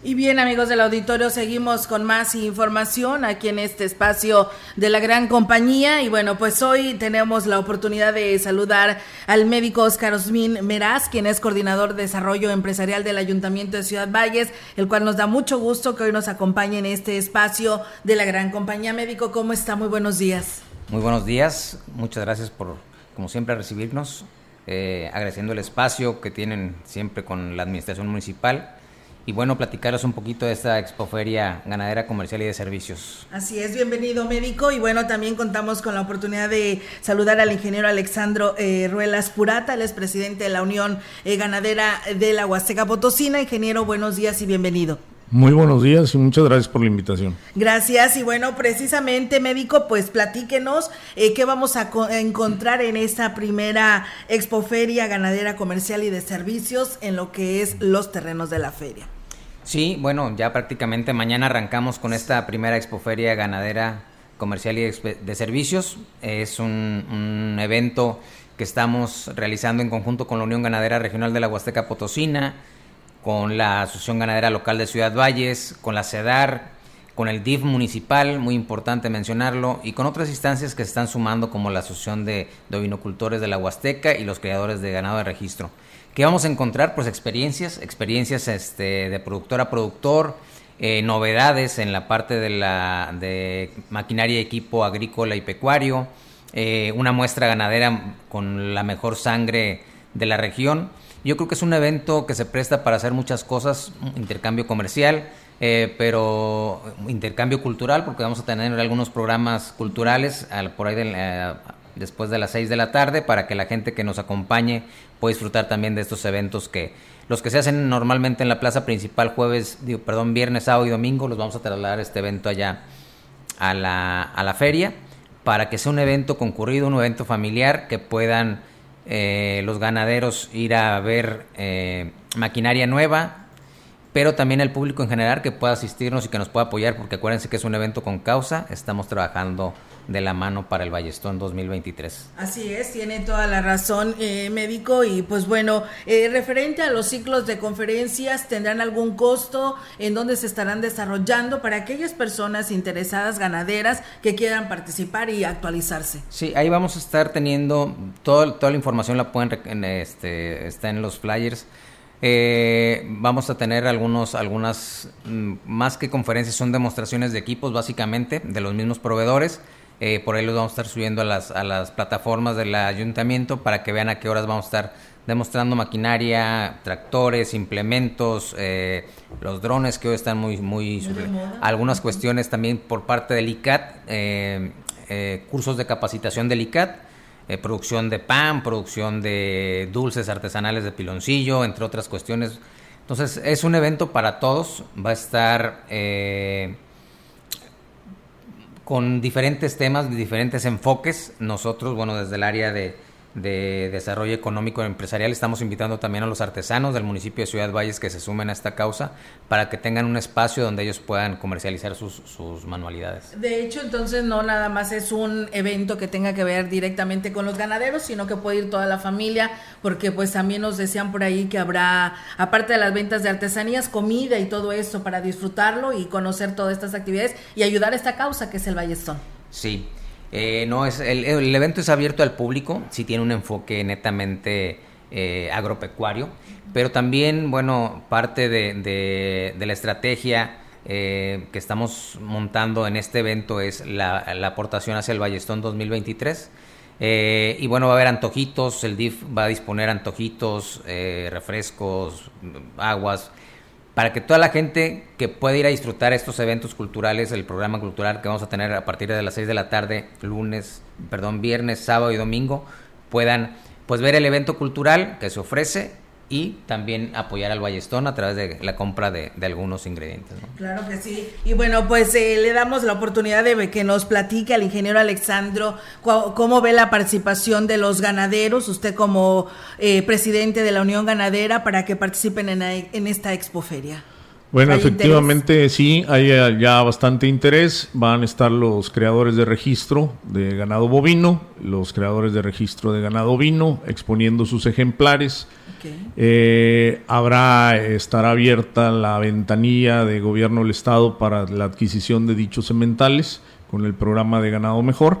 Y bien amigos del auditorio, seguimos con más información aquí en este espacio de la gran compañía. Y bueno, pues hoy tenemos la oportunidad de saludar al médico Oscar Osmin Meraz, quien es coordinador de desarrollo empresarial del Ayuntamiento de Ciudad Valles, el cual nos da mucho gusto que hoy nos acompañe en este espacio de la gran compañía. Médico, ¿cómo está? Muy buenos días. Muy buenos días, muchas gracias por, como siempre, recibirnos, eh, agradeciendo el espacio que tienen siempre con la administración municipal y bueno, platicaros un poquito de esta expoferia ganadera comercial y de servicios. Así es, bienvenido médico y bueno, también contamos con la oportunidad de saludar al ingeniero Alexandro eh, Ruelas Purata, el es presidente de la Unión eh, Ganadera de la Huasteca Potosina. Ingeniero, buenos días y bienvenido. Muy buenos días y muchas gracias por la invitación. Gracias y bueno, precisamente médico, pues platíquenos eh, qué vamos a, a, encontrar en esta primera expoferia ganadera comercial y de servicios en lo que es los terrenos de la feria. Sí, bueno, ya prácticamente mañana arrancamos con esta primera expoferia ganadera comercial y de servicios. Es un, evento que estamos realizando en conjunto con la Unión Ganadera Regional de la Huasteca Potosina, con la Asociación Ganadera Local de Ciudad Valles, con la CEDAR, con el DIF municipal, muy importante mencionarlo, y con otras instancias que se están sumando como la Asociación de, de Ovinocultores de la Huasteca y los creadores de ganado de registro. ¿Qué vamos a encontrar? Pues experiencias, experiencias este, de productor a productor, eh, novedades en la parte de la de maquinaria equipo agrícola y pecuario, eh, una muestra ganadera con la mejor sangre de la región. Yo creo que es un evento que se presta para hacer muchas cosas, intercambio comercial, eh, pero intercambio cultural, porque vamos a tener algunos programas culturales al, por ahí de, eh, después de las 6 de la tarde para que la gente que nos acompañe pueda disfrutar también de estos eventos que los que se hacen normalmente en la plaza principal jueves, perdón, viernes, sábado y domingo, los vamos a trasladar este evento allá a la, a la feria para que sea un evento concurrido, un evento familiar que puedan eh, los ganaderos ir a ver eh, maquinaria nueva, pero también el público en general que pueda asistirnos y que nos pueda apoyar, porque acuérdense que es un evento con causa, estamos trabajando de la mano para el Ballestón 2023. Así es, tiene toda la razón, eh, médico. Y pues bueno, eh, referente a los ciclos de conferencias, ¿tendrán algún costo en dónde se estarán desarrollando para aquellas personas interesadas, ganaderas, que quieran participar y actualizarse? Sí, ahí vamos a estar teniendo todo, toda la información, la pueden, este, está en los flyers. Eh, vamos a tener algunos, algunas, más que conferencias, son demostraciones de equipos básicamente de los mismos proveedores. Eh, por ahí los vamos a estar subiendo a las, a las plataformas del ayuntamiento para que vean a qué horas vamos a estar demostrando maquinaria, tractores, implementos, eh, los drones que hoy están muy, muy, muy algunas cuestiones también por parte del ICAT, eh, eh, cursos de capacitación del ICAT, eh, producción de pan, producción de dulces artesanales de piloncillo, entre otras cuestiones. Entonces es un evento para todos, va a estar eh, con diferentes temas, diferentes enfoques. Nosotros, bueno, desde el área de, de desarrollo económico empresarial estamos invitando también a los artesanos del municipio de Ciudad Valles que se sumen a esta causa para que tengan un espacio donde ellos puedan comercializar sus, sus manualidades. De hecho, entonces no nada más es un evento que tenga que ver directamente con los ganaderos, sino que puede ir toda la familia, porque pues también nos decían por ahí que habrá, aparte de las ventas de artesanías, comida y todo esto para disfrutarlo y conocer todas estas actividades y ayudar a esta causa que es el Ballestón. Sí, eh, no es el, el, evento es abierto al público, sí tiene un enfoque netamente eh, agropecuario, pero también, bueno, parte de, de, de la estrategia eh, que estamos montando en este evento es la, la aportación hacia el Ballestón 2023. Eh, y bueno, va a haber antojitos, el DIF va a disponer antojitos, eh, refrescos, aguas, para que toda la gente que pueda ir a disfrutar estos eventos culturales, el programa cultural que vamos a tener a partir de las 6 de la tarde, lunes, perdón, viernes, sábado y domingo, puedan pues ver el evento cultural que se ofrece y también apoyar al Ballestón a través de la compra de, algunos ingredientes. Claro que sí. Y bueno, pues eh, le damos la oportunidad de que nos platique al ingeniero Alexandro cómo ve la participación de los ganaderos, usted como eh, presidente de la Unión Ganadera, para que participen en, en esta expoferia. Bueno, efectivamente sí, hay eh, ya bastante interés. Van a estar los creadores de registro de ganado bovino, los creadores de registro de ganado vino, exponiendo sus ejemplares. Eh, habrá, estará abierta la ventanilla de gobierno del Estado para la adquisición de dichos sementales con el programa de ganado mejor.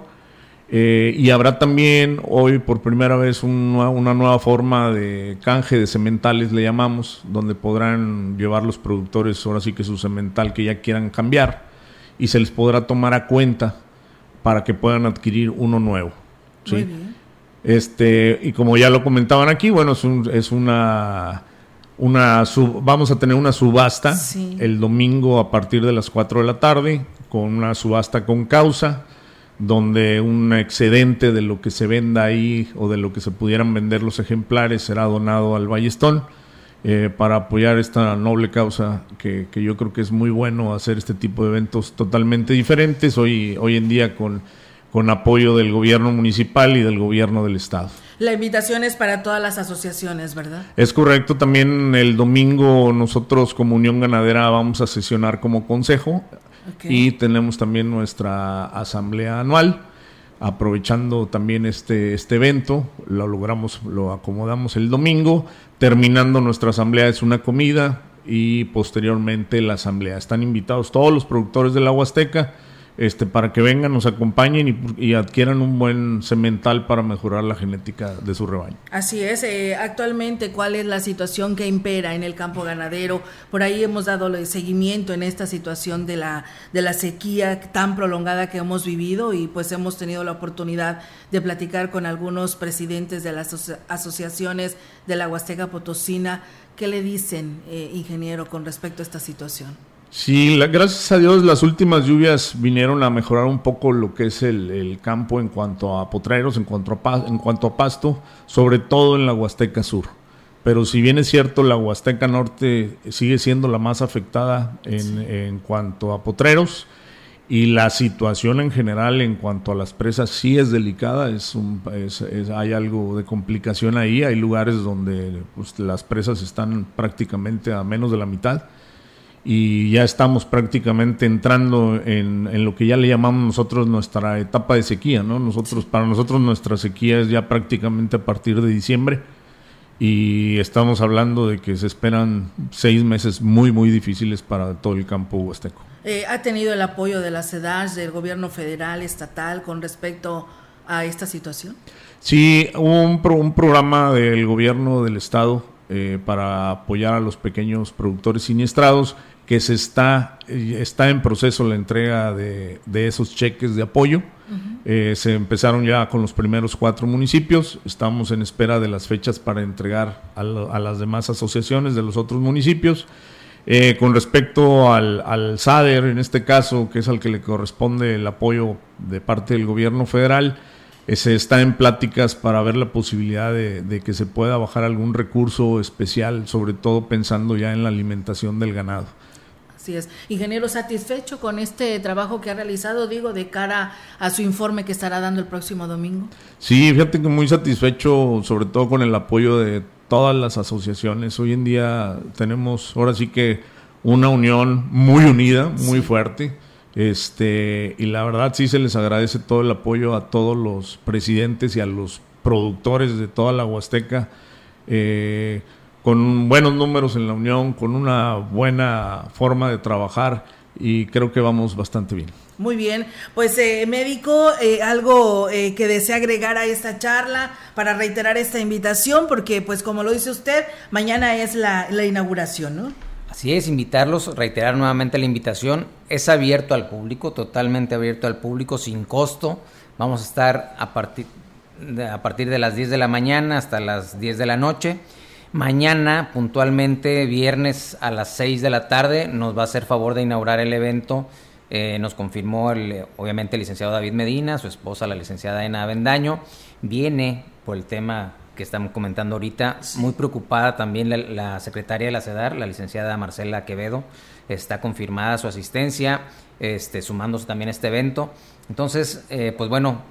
Eh, y habrá también hoy por primera vez una, nueva forma de canje de sementales, le llamamos, donde podrán llevar los productores ahora sí que su semental que ya quieran cambiar y se les podrá tomar a cuenta para que puedan adquirir uno nuevo. ¿sí? Este, y como ya lo comentaban aquí, bueno, es, es una, una vamos a tener una subasta el domingo a partir de las 4 de la tarde, con una subasta con causa donde un excedente de lo que se venda ahí o de lo que se pudieran vender los ejemplares será donado al Ballestón eh, para apoyar esta noble causa que, que, yo creo que es muy bueno hacer este tipo de eventos totalmente diferentes hoy, hoy en día con, con apoyo del gobierno municipal y del gobierno del estado. La invitación es para todas las asociaciones, ¿verdad? Es correcto. También el domingo nosotros como Unión Ganadera vamos a sesionar como consejo y tenemos también nuestra asamblea anual. Aprovechando también este, este evento, lo logramos, lo acomodamos el domingo. Terminando nuestra asamblea es una comida y posteriormente la asamblea. Están invitados todos los productores de la Huasteca este, para que vengan, nos acompañen y, adquieran un buen semental para mejorar la genética de su rebaño. Así es, eh, actualmente cuál es la situación que impera en el campo ganadero. Por ahí hemos dado seguimiento en esta situación de la, de la sequía tan prolongada que hemos vivido y pues hemos tenido la oportunidad de platicar con algunos presidentes de las asociaciones de la Huasteca Potosina. ¿Qué le dicen, eh, ingeniero, con respecto a esta situación? Sí, gracias a Dios las últimas lluvias vinieron a mejorar un poco lo que es el, campo en cuanto a potreros, en cuanto a, en cuanto a pasto, sobre todo en la Huasteca Sur. Pero si bien es cierto, la Huasteca Norte sigue siendo la más afectada en, cuanto a potreros y la situación en general en cuanto a las presas sí es delicada, es, hay algo de complicación ahí, hay lugares donde pues, las presas están prácticamente a menos de la mitad y ya estamos prácticamente entrando en, lo que ya le llamamos nosotros nuestra etapa de sequía, ¿no? Nosotros, para nosotros nuestra sequía es ya prácticamente a partir de diciembre y estamos hablando de que se esperan seis meses muy, muy difíciles para todo el campo huasteco. Eh, ¿Ha tenido el apoyo de la CEDAS, del gobierno federal, estatal, con respecto a esta situación? Sí, hubo un, un programa del gobierno del estado eh, para apoyar a los pequeños productores siniestrados, que se está, eh, está en proceso la entrega de, esos cheques de apoyo. Eh, se empezaron ya con los primeros cuatro municipios, estamos en espera de las fechas para entregar a, las demás asociaciones de los otros municipios. con respecto al, al SADER, en este caso, que es al que le corresponde el apoyo de parte del gobierno federal, se está en pláticas para ver la posibilidad de, que se pueda bajar algún recurso especial, sobre todo pensando ya en la alimentación del ganado. Así es. Ingeniero, ¿satisfecho con este trabajo que ha realizado, digo, de cara a su informe que estará dando el próximo domingo? Sí, fíjate que muy satisfecho, sobre todo con el apoyo de todas las asociaciones. Hoy en día tenemos, ahora sí que, una unión muy unida, muy fuerte este, y la verdad sí se les agradece todo el apoyo a todos los presidentes y a los productores de toda la Huasteca, eh, con buenos números en la Unión, con una buena forma de trabajar y creo que vamos bastante bien. Muy bien, pues eh, médico, eh, algo que desea agregar a esta charla para reiterar esta invitación, porque pues como lo dice usted, mañana es la, la inauguración, ¿no? Así es, invitarlos, reiterar nuevamente la invitación. Es abierto al público, totalmente abierto al público, sin costo. Vamos a estar a partir de, a partir de las 10 de la mañana hasta las 10 de la noche. Mañana, puntualmente, viernes a las 6 de la tarde, nos va a hacer favor de inaugurar el evento. Eh, nos confirmó, el, obviamente, el licenciado David Medina, su esposa, la licenciada Ena Avendaño. Viene por el tema que estamos comentando ahorita. Muy preocupada también la, secretaria de la CEDAR, la licenciada Marcela Quevedo, está confirmada su asistencia, este, sumándose también a este evento. Entonces, eh, pues bueno,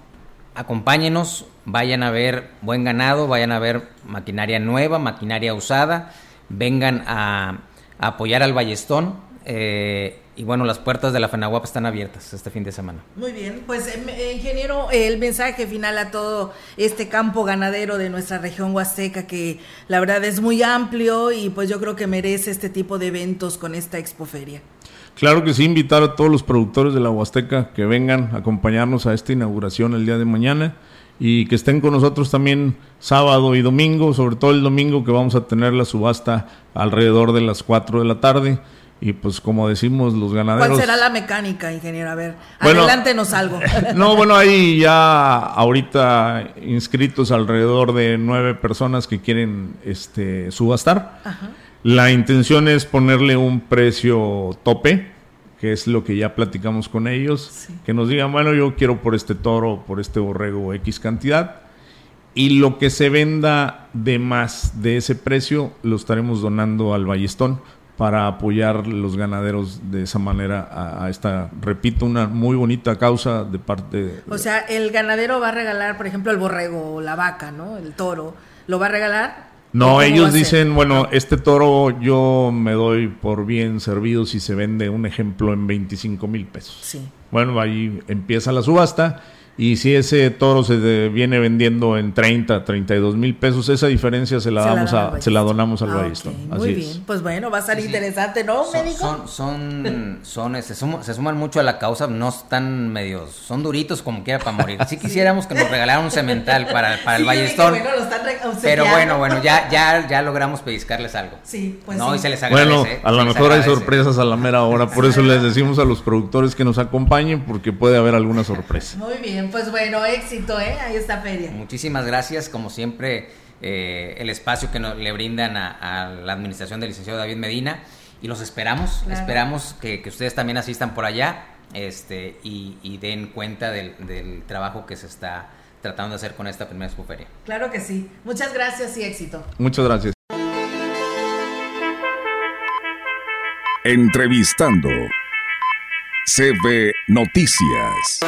acompáñenos, vayan a ver buen ganado, vayan a ver maquinaria nueva, maquinaria usada, vengan a, apoyar al Ballestón. Eh, y bueno, las puertas de la FENAWAP están abiertas este fin de semana. Muy bien, pues em, eh, ingeniero, el mensaje final a todo este campo ganadero de nuestra región huasteca, que la verdad es muy amplio y pues yo creo que merece este tipo de eventos con esta expoferia. Claro que sí, invitar a todos los productores de la Huasteca que vengan a acompañarnos a esta inauguración el día de mañana y que estén con nosotros también sábado y domingo, sobre todo el domingo que vamos a tener la subasta alrededor de las 4 de la tarde. Y pues como decimos los ganaderos... ¿Cuál será la mecánica, ingeniero? A ver, adelántenos algo. No, bueno, hay ya ahorita inscritos alrededor de nueve personas que quieren este, subastar. La intención es ponerle un precio tope, que es lo que ya platicamos con ellos, que nos digan, bueno, yo quiero por este toro, por este borrego X cantidad, y lo que se venda de más de ese precio lo estaremos donando al Ballestón para apoyar los ganaderos de esa manera a, esta, repito, una muy bonita causa de parte de... O sea, el ganadero va a regalar, por ejemplo, el borrego o la vaca, ¿no? El toro, ¿lo va a regalar? No, ellos dicen, bueno, este toro yo me doy por bien servido si se vende un ejemplo en 25 mil pesos. Sí. Bueno, ahí empieza la subasta y si ese toro se viene vendiendo en 30, 32 mil pesos, esa diferencia se la, damos a, se la donamos al ah, Muy bien, pues bueno, va a ser interesante, ¿no, son, médico? Son, son, se, suman, mucho a la causa, no están medios, son duritos como quiera para morir. Si quisiéramos que nos regalaran un cemental para, para el Ballestón. pero bueno, bueno, ya, ya, ya logramos pellizcarles algo. Sí, pues no, y se les agradece. Bueno, a lo mejor hay sorpresas a la mera hora, por eso les decimos a los productores que nos acompañen, porque puede haber alguna sorpresa. Muy bien pues bueno, éxito, ¿eh? Ahí está Feria. Muchísimas gracias, como siempre, eh, el espacio que nos, le brindan a, la administración del licenciado David Medina y los esperamos, esperamos que, ustedes también asistan por allá este, y, den cuenta del, trabajo que se está tratando de hacer con esta primera expoferia. Claro que sí. Muchas gracias y éxito. Muchas gracias. Entrevistando CB Noticias.